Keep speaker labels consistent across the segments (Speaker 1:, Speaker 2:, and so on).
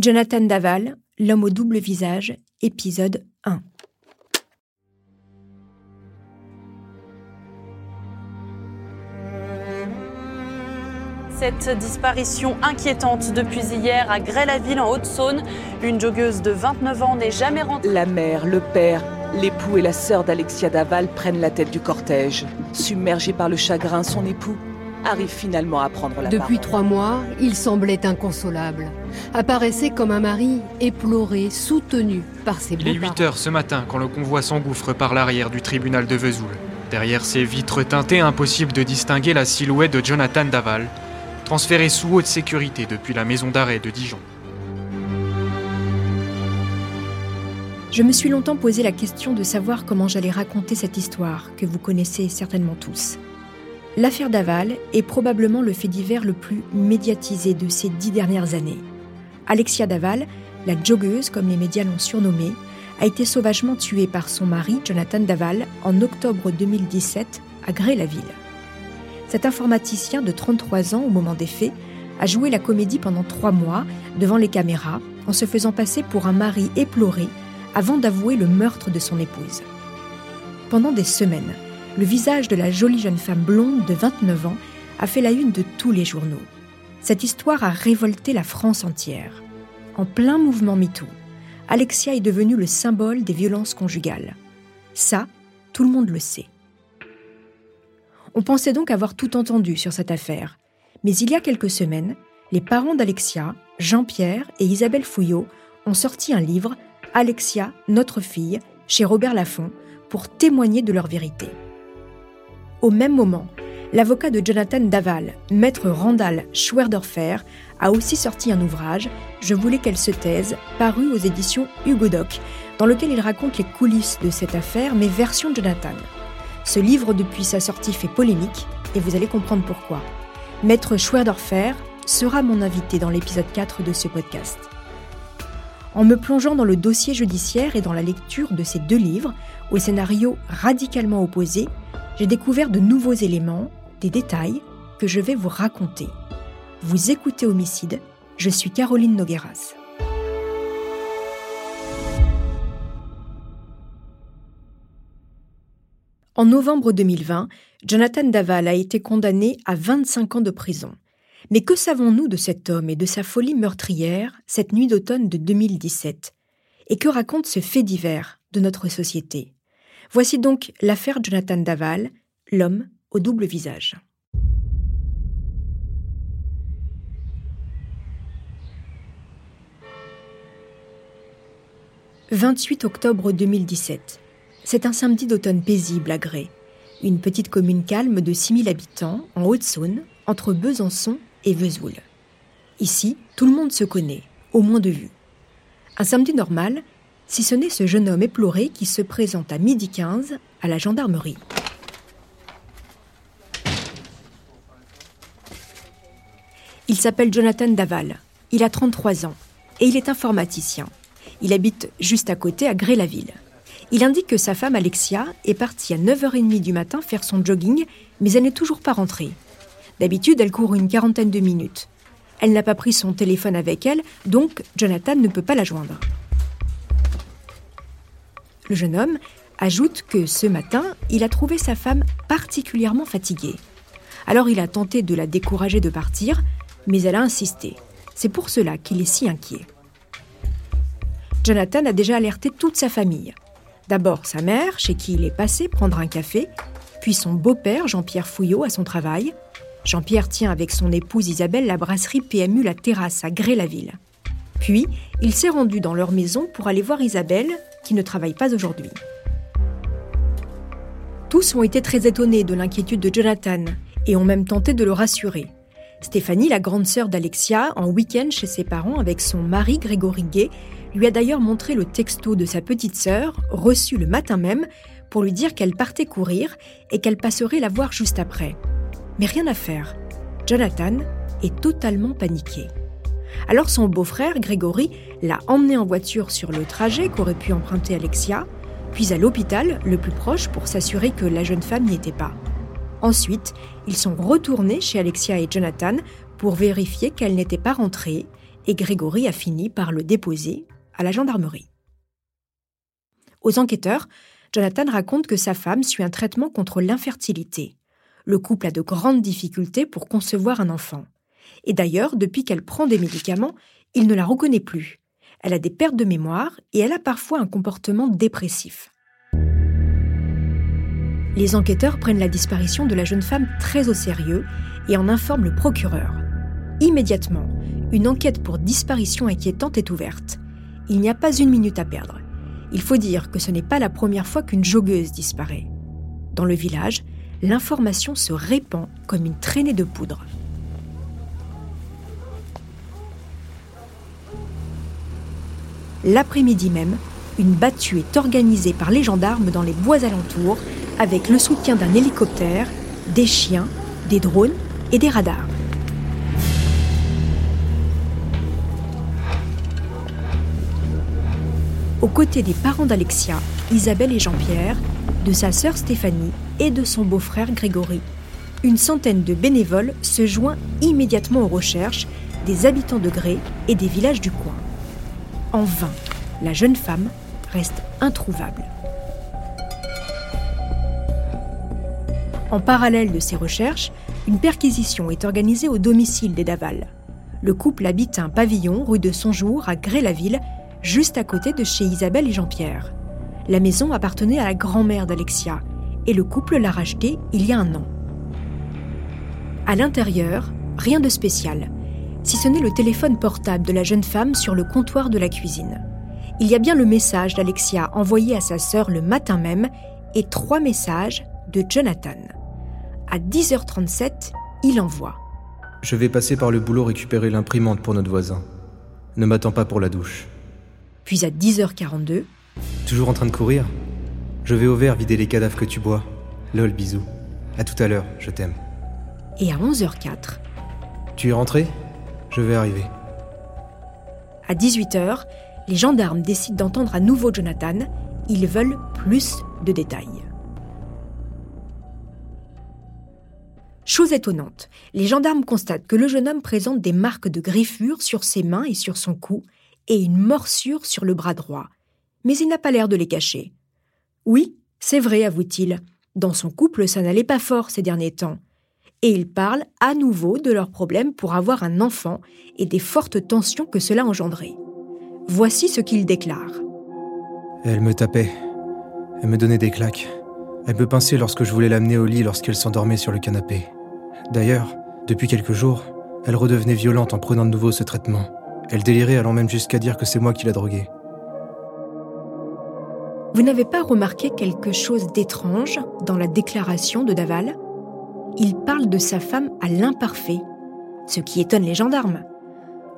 Speaker 1: Jonathan Daval, L'homme au double visage, épisode 1.
Speaker 2: Cette disparition inquiétante depuis hier à Grès-la-Ville en Haute-Saône. Une joggeuse de 29 ans n'est jamais rentrée.
Speaker 3: La mère, le père, l'époux et la sœur d'Alexia Daval prennent la tête du cortège. Submergé par le chagrin, son époux arrive finalement à prendre la
Speaker 4: Depuis
Speaker 3: parole.
Speaker 4: trois mois, il semblait inconsolable. Apparaissait comme un mari éploré, soutenu par ses
Speaker 5: Il est
Speaker 4: beaux-parents.
Speaker 5: 8 heures ce matin quand le convoi s'engouffre par l'arrière du tribunal de Vesoul. Derrière ses vitres teintées, impossible de distinguer la silhouette de Jonathan Daval, transféré sous haute sécurité depuis la maison d'arrêt de Dijon.
Speaker 1: Je me suis longtemps posé la question de savoir comment j'allais raconter cette histoire que vous connaissez certainement tous. L'affaire Daval est probablement le fait divers le plus médiatisé de ces dix dernières années. Alexia Daval, la joggeuse comme les médias l'ont surnommée, a été sauvagement tuée par son mari, Jonathan Daval, en octobre 2017 à Grès-la-Ville. Cet informaticien de 33 ans au moment des faits a joué la comédie pendant trois mois devant les caméras en se faisant passer pour un mari éploré avant d'avouer le meurtre de son épouse. Pendant des semaines, le visage de la jolie jeune femme blonde de 29 ans a fait la une de tous les journaux. Cette histoire a révolté la France entière. En plein mouvement MeToo, Alexia est devenue le symbole des violences conjugales. Ça, tout le monde le sait. On pensait donc avoir tout entendu sur cette affaire. Mais il y a quelques semaines, les parents d'Alexia, Jean-Pierre et Isabelle Fouillot, ont sorti un livre, Alexia, notre fille, chez Robert Laffont, pour témoigner de leur vérité. Au même moment, l'avocat de Jonathan Daval, maître Randall Schwerdorfer, a aussi sorti un ouvrage, Je voulais qu'elle se taise, paru aux éditions Hugo Doc, dans lequel il raconte les coulisses de cette affaire, mais version Jonathan. Ce livre, depuis sa sortie, fait polémique, et vous allez comprendre pourquoi. Maître Schwerdorfer sera mon invité dans l'épisode 4 de ce podcast. En me plongeant dans le dossier judiciaire et dans la lecture de ces deux livres, au scénario radicalement opposé, j'ai découvert de nouveaux éléments, des détails que je vais vous raconter. Vous écoutez Homicide, je suis Caroline Nogueras. En novembre 2020, Jonathan Daval a été condamné à 25 ans de prison. Mais que savons-nous de cet homme et de sa folie meurtrière cette nuit d'automne de 2017 Et que raconte ce fait divers de notre société? Voici donc l'affaire Jonathan Daval, l'homme au double visage. « 28 octobre 2017. C'est un samedi d'automne paisible à Grès, une petite commune calme de 6000 habitants en Haute-Saône, entre Besançon et Vesoul. Ici, tout le monde se connaît, au moins de vue. Un samedi normal, si ce n'est ce jeune homme éploré qui se présente à midi 15 à la gendarmerie. Il s'appelle Jonathan Daval, il a 33 ans et il est informaticien. Il habite juste à côté à Grès-la-Ville. Il indique que sa femme Alexia est partie à 9h30 du matin faire son jogging, mais elle n'est toujours pas rentrée. D'habitude, elle court une quarantaine de minutes. Elle n'a pas pris son téléphone avec elle, donc Jonathan ne peut pas la joindre. Le jeune homme ajoute que ce matin, il a trouvé sa femme particulièrement fatiguée. Alors il a tenté de la décourager de partir, mais elle a insisté. C'est pour cela qu'il est si inquiet. Jonathan a déjà alerté toute sa famille. D'abord sa mère, chez qui il est passé prendre un café, puis son beau-père, Jean-Pierre Fouillot, à son travail. Jean-Pierre tient avec son épouse Isabelle la brasserie PMU La Terrasse à Grès-la-Ville. Puis, il s'est rendu dans leur maison pour aller voir Isabelle, qui ne travaille pas aujourd'hui. Tous ont été très étonnés de l'inquiétude de Jonathan et ont même tenté de le rassurer. Stéphanie, la grande sœur d'Alexia, en week-end chez ses parents avec son mari Grégory Gay, lui a d'ailleurs montré le texto de sa petite sœur, reçu le matin même, pour lui dire qu'elle partait courir et qu'elle passerait la voir juste après. Mais rien à faire. Jonathan est totalement paniqué. Alors son beau-frère, Grégory, l'a emmené en voiture sur le trajet qu'aurait pu emprunter Alexia, puis à l'hôpital, le plus proche, pour s'assurer que la jeune femme n'y était pas. Ensuite, ils sont retournés chez Alexia et Jonathan pour vérifier qu'elle n'était pas rentrée et Grégory a fini par le déposer à la gendarmerie. Aux enquêteurs, Jonathan raconte que sa femme suit un traitement contre l'infertilité. Le couple a de grandes difficultés pour concevoir un enfant. Et d'ailleurs, depuis qu'elle prend des médicaments, il ne la reconnaît plus. Elle a des pertes de mémoire et elle a parfois un comportement dépressif. Les enquêteurs prennent la disparition de la jeune femme très au sérieux et en informent le procureur. Immédiatement, une enquête pour disparition inquiétante est ouverte. Il n'y a pas une minute à perdre. Il faut dire que ce n'est pas la première fois qu'une joggeuse disparaît. Dans le village, l'information se répand comme une traînée de poudre. L'après-midi même, une battue est organisée par les gendarmes dans les bois alentours avec le soutien d'un hélicoptère, des chiens, des drones et des radars. Aux côtés des parents d'Alexia, Isabelle et Jean-Pierre, de sa sœur Stéphanie et de son beau-frère Grégory, une centaine de bénévoles se joint immédiatement aux recherches des habitants de Gré et des villages du coin. En vain, la jeune femme reste introuvable. En parallèle de ces recherches, une perquisition est organisée au domicile des Daval. Le couple habite un pavillon rue de Sonjour à Gré-la-Ville, juste à côté de chez Isabelle et Jean-Pierre. La maison appartenait à la grand-mère d'Alexia et le couple l'a rachetée il y a un an. À l'intérieur, rien de spécial si ce n'est le téléphone portable de la jeune femme sur le comptoir de la cuisine. Il y a bien le message d'Alexia envoyé à sa sœur le matin même et trois messages de Jonathan. À 10h37, il envoie.
Speaker 6: Je vais passer par le boulot récupérer l'imprimante pour notre voisin. Ne m'attends pas pour la douche.
Speaker 1: Puis à 10h42.
Speaker 6: Toujours en train de courir? Je vais au verre vider les cadavres que tu bois. Lol, bisous. À tout à l'heure, je t'aime.
Speaker 1: Et à 11h04.
Speaker 6: Tu es rentré? Je vais arriver.
Speaker 1: À 18h, les gendarmes décident d'entendre à nouveau Jonathan. Ils veulent plus de détails. Chose étonnante, les gendarmes constatent que le jeune homme présente des marques de griffures sur ses mains et sur son cou et une morsure sur le bras droit. Mais il n'a pas l'air de les cacher. Oui, c'est vrai, avoue-t-il. Dans son couple, ça n'allait pas fort ces derniers temps et ils parlent à nouveau de leurs problèmes pour avoir un enfant et des fortes tensions que cela engendrait. Voici ce qu'ils déclarent.
Speaker 6: Elle me tapait. Elle me donnait des claques. Elle me pinçait lorsque je voulais l'amener au lit lorsqu'elle s'endormait sur le canapé. D'ailleurs, depuis quelques jours, elle redevenait violente en prenant de nouveau ce traitement. Elle délirait allant même jusqu'à dire que c'est moi qui l'a droguée.
Speaker 1: Vous n'avez pas remarqué quelque chose d'étrange dans la déclaration de Daval? Il parle de sa femme à l'imparfait, ce qui étonne les gendarmes.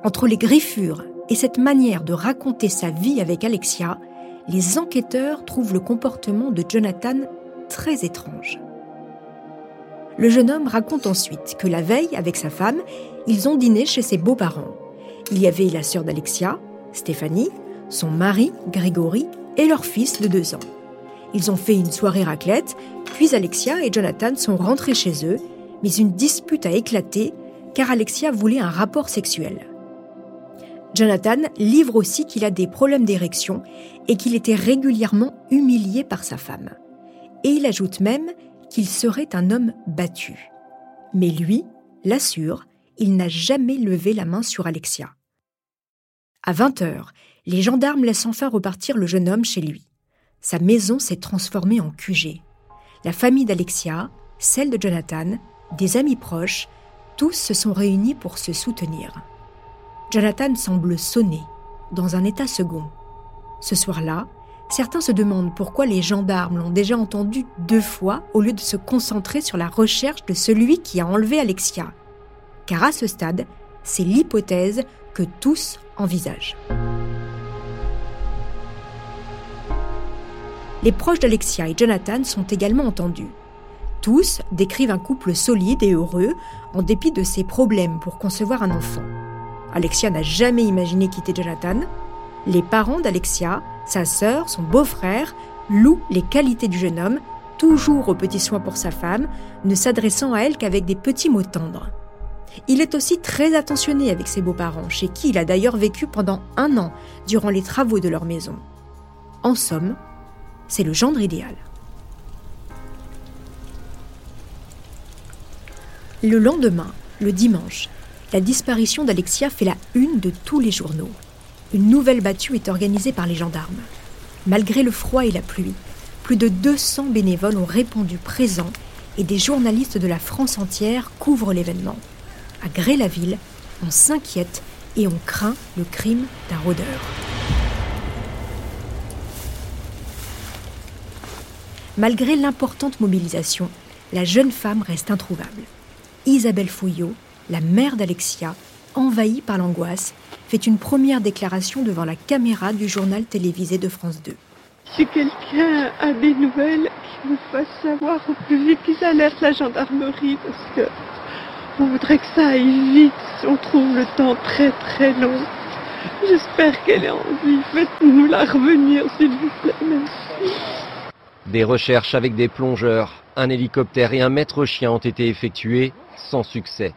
Speaker 1: Entre les griffures et cette manière de raconter sa vie avec Alexia, les enquêteurs trouvent le comportement de Jonathan très étrange. Le jeune homme raconte ensuite que la veille, avec sa femme, ils ont dîné chez ses beaux-parents. Il y avait la sœur d'Alexia, Stéphanie, son mari, Grégory, et leur fils de deux ans. Ils ont fait une soirée raclette, puis Alexia et Jonathan sont rentrés chez eux, mais une dispute a éclaté car Alexia voulait un rapport sexuel. Jonathan livre aussi qu'il a des problèmes d'érection et qu'il était régulièrement humilié par sa femme. Et il ajoute même qu'il serait un homme battu. Mais lui l'assure, il n'a jamais levé la main sur Alexia. À 20 heures, les gendarmes laissent enfin repartir le jeune homme chez lui sa maison s'est transformée en QG. La famille d'Alexia, celle de Jonathan, des amis proches, tous se sont réunis pour se soutenir. Jonathan semble sonner, dans un état second. Ce soir-là, certains se demandent pourquoi les gendarmes l'ont déjà entendu deux fois au lieu de se concentrer sur la recherche de celui qui a enlevé Alexia. Car à ce stade, c'est l'hypothèse que tous envisagent. Les proches d'Alexia et Jonathan sont également entendus. Tous décrivent un couple solide et heureux, en dépit de ses problèmes pour concevoir un enfant. Alexia n'a jamais imaginé quitter Jonathan. Les parents d'Alexia, sa sœur, son beau-frère, louent les qualités du jeune homme, toujours aux petits soins pour sa femme, ne s'adressant à elle qu'avec des petits mots tendres. Il est aussi très attentionné avec ses beaux-parents, chez qui il a d'ailleurs vécu pendant un an durant les travaux de leur maison. En somme, c'est le gendre idéal. Le lendemain, le dimanche, la disparition d'Alexia fait la une de tous les journaux. Une nouvelle battue est organisée par les gendarmes. Malgré le froid et la pluie, plus de 200 bénévoles ont répondu présents et des journalistes de la France entière couvrent l'événement. À Gré-la-Ville, on s'inquiète et on craint le crime d'un rôdeur. Malgré l'importante mobilisation, la jeune femme reste introuvable. Isabelle Fouillot, la mère d'Alexia, envahie par l'angoisse, fait une première déclaration devant la caméra du journal télévisé de France 2.
Speaker 7: Si quelqu'un a des nouvelles, qu'il me fasse savoir au plus vite qu'ils alertent la gendarmerie parce que on voudrait que ça aille vite on trouve le temps très très long. J'espère qu'elle est en vie. Faites-nous la revenir, s'il vous plaît. Merci.
Speaker 8: Des recherches avec des plongeurs, un hélicoptère et un maître chien ont été effectuées sans succès.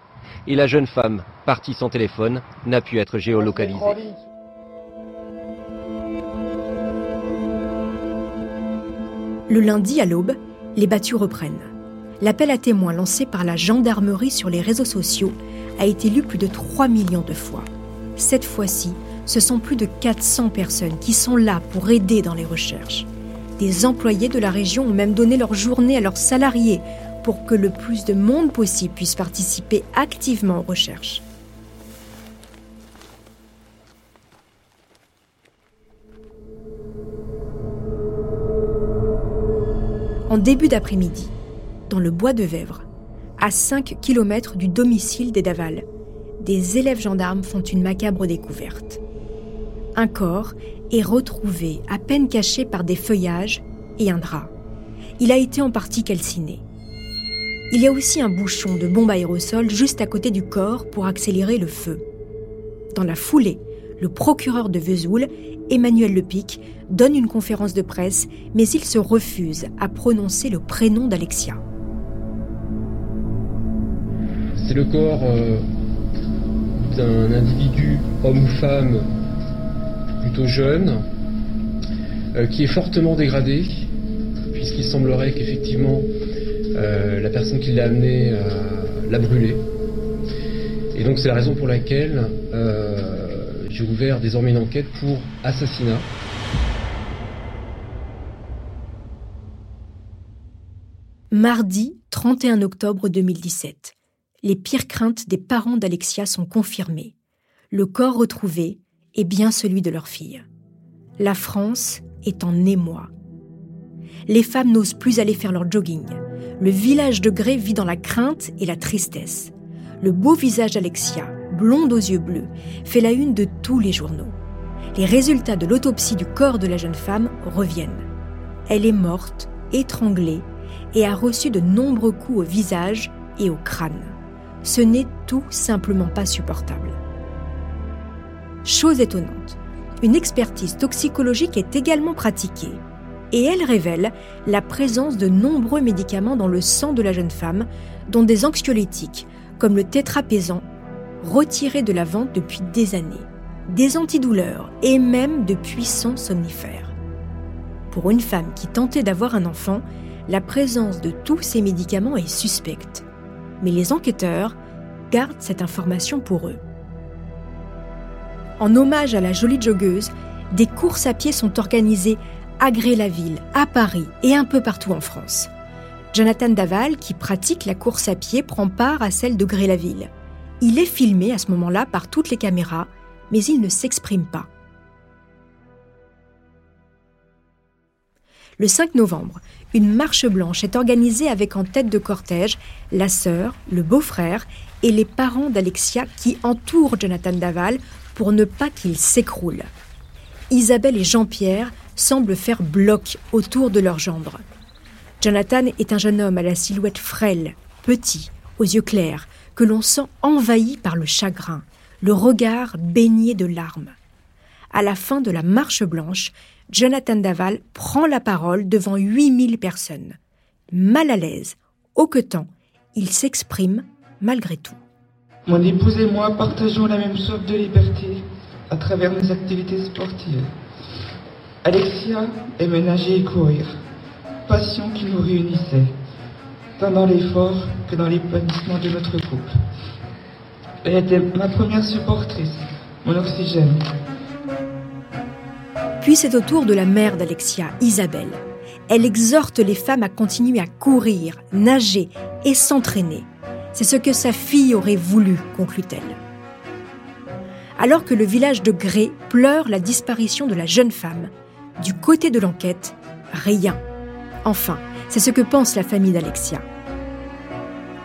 Speaker 8: Et la jeune femme, partie sans téléphone, n'a pu être géolocalisée.
Speaker 1: Le lundi à l'aube, les battues reprennent. L'appel à témoins lancé par la gendarmerie sur les réseaux sociaux a été lu plus de 3 millions de fois. Cette fois-ci, ce sont plus de 400 personnes qui sont là pour aider dans les recherches. Des employés de la région ont même donné leur journée à leurs salariés pour que le plus de monde possible puisse participer activement aux recherches. En début d'après-midi, dans le bois de Vèvre, à 5 km du domicile des Daval, des élèves gendarmes font une macabre découverte. Un corps est retrouvé à peine caché par des feuillages et un drap. Il a été en partie calciné. Il y a aussi un bouchon de bombe aérosol juste à côté du corps pour accélérer le feu. Dans la foulée, le procureur de Vesoul, Emmanuel Lepic, donne une conférence de presse, mais il se refuse à prononcer le prénom d'Alexia.
Speaker 9: C'est le corps euh, d'un individu, homme ou femme, jeune, euh, qui est fortement dégradé, puisqu'il semblerait qu'effectivement euh, la personne qui l'a amené l'a brûlé. Et donc c'est la raison pour laquelle j'ai ouvert désormais une enquête pour assassinat.
Speaker 1: Mardi 31 octobre 2017. Les pires craintes des parents d'Alexia sont confirmées. Le corps retrouvé est bien celui de leur fille. La France est en émoi. Les femmes n'osent plus aller faire leur jogging. Le village de Gré vit dans la crainte et la tristesse. Le beau visage d'Alexia, blonde aux yeux bleus, fait la une de tous les journaux. Les résultats de l'autopsie du corps de la jeune femme reviennent. Elle est morte, étranglée, et a reçu de nombreux coups au visage et au crâne. Ce n'est tout simplement pas supportable. Chose étonnante, une expertise toxicologique est également pratiquée et elle révèle la présence de nombreux médicaments dans le sang de la jeune femme, dont des anxiolytiques comme le tétrapésan retirés de la vente depuis des années, des antidouleurs et même de puissants somnifères. Pour une femme qui tentait d'avoir un enfant, la présence de tous ces médicaments est suspecte. Mais les enquêteurs gardent cette information pour eux. En hommage à la jolie joggeuse, des courses à pied sont organisées à Gré-la-Ville, à Paris et un peu partout en France. Jonathan Daval, qui pratique la course à pied, prend part à celle de Gré-la-Ville. Il est filmé à ce moment-là par toutes les caméras, mais il ne s'exprime pas. Le 5 novembre, une marche blanche est organisée avec en tête de cortège la sœur, le beau-frère et les parents d'Alexia qui entourent Jonathan Daval pour ne pas qu'il s'écroule. Isabelle et Jean-Pierre semblent faire bloc autour de leur gendre. Jonathan est un jeune homme à la silhouette frêle, petit, aux yeux clairs, que l'on sent envahi par le chagrin, le regard baigné de larmes. À la fin de la marche blanche, Jonathan Daval prend la parole devant 8000 personnes. Mal à l'aise, hoquetant, il s'exprime malgré tout.
Speaker 10: Mon épouse et moi partageons la même soif de liberté à travers nos activités sportives. Alexia aimait nager et courir, passion qui nous réunissait, tant dans l'effort que dans l'épanouissement de notre couple. Elle était ma première supportrice, mon oxygène.
Speaker 1: Puis c'est au tour de la mère d'Alexia, Isabelle. Elle exhorte les femmes à continuer à courir, nager et s'entraîner. C'est ce que sa fille aurait voulu, conclut-elle. Alors que le village de Gré pleure la disparition de la jeune femme, du côté de l'enquête, rien. Enfin, c'est ce que pense la famille d'Alexia.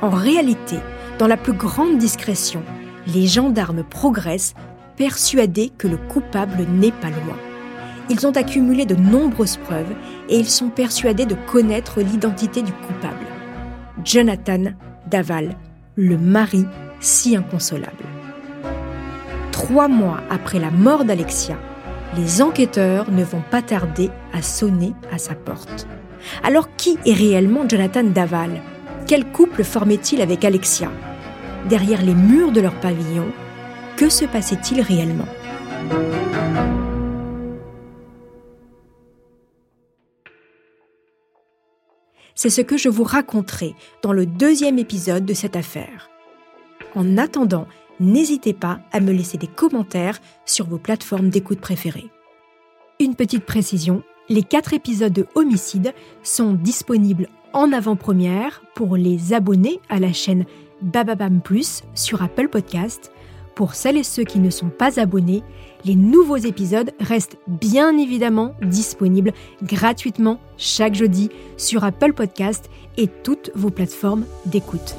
Speaker 1: En réalité, dans la plus grande discrétion, les gendarmes progressent, persuadés que le coupable n'est pas loin. Ils ont accumulé de nombreuses preuves et ils sont persuadés de connaître l'identité du coupable. Jonathan Daval, le mari si inconsolable. Trois mois après la mort d'Alexia, les enquêteurs ne vont pas tarder à sonner à sa porte. Alors qui est réellement Jonathan Daval? Quel couple formait-il avec Alexia? Derrière les murs de leur pavillon, que se passait-il réellement? C'est ce que je vous raconterai dans le deuxième épisode de cette affaire. En attendant, n'hésitez pas à me laisser des commentaires sur vos plateformes d'écoute préférées. Une petite précision, les quatre épisodes de Homicide sont disponibles en avant-première pour les abonnés à la chaîne Bababam Plus sur Apple Podcast. Pour celles et ceux qui ne sont pas abonnés, les nouveaux épisodes restent bien évidemment disponibles gratuitement chaque jeudi sur Apple Podcast et toutes vos plateformes d'écoute.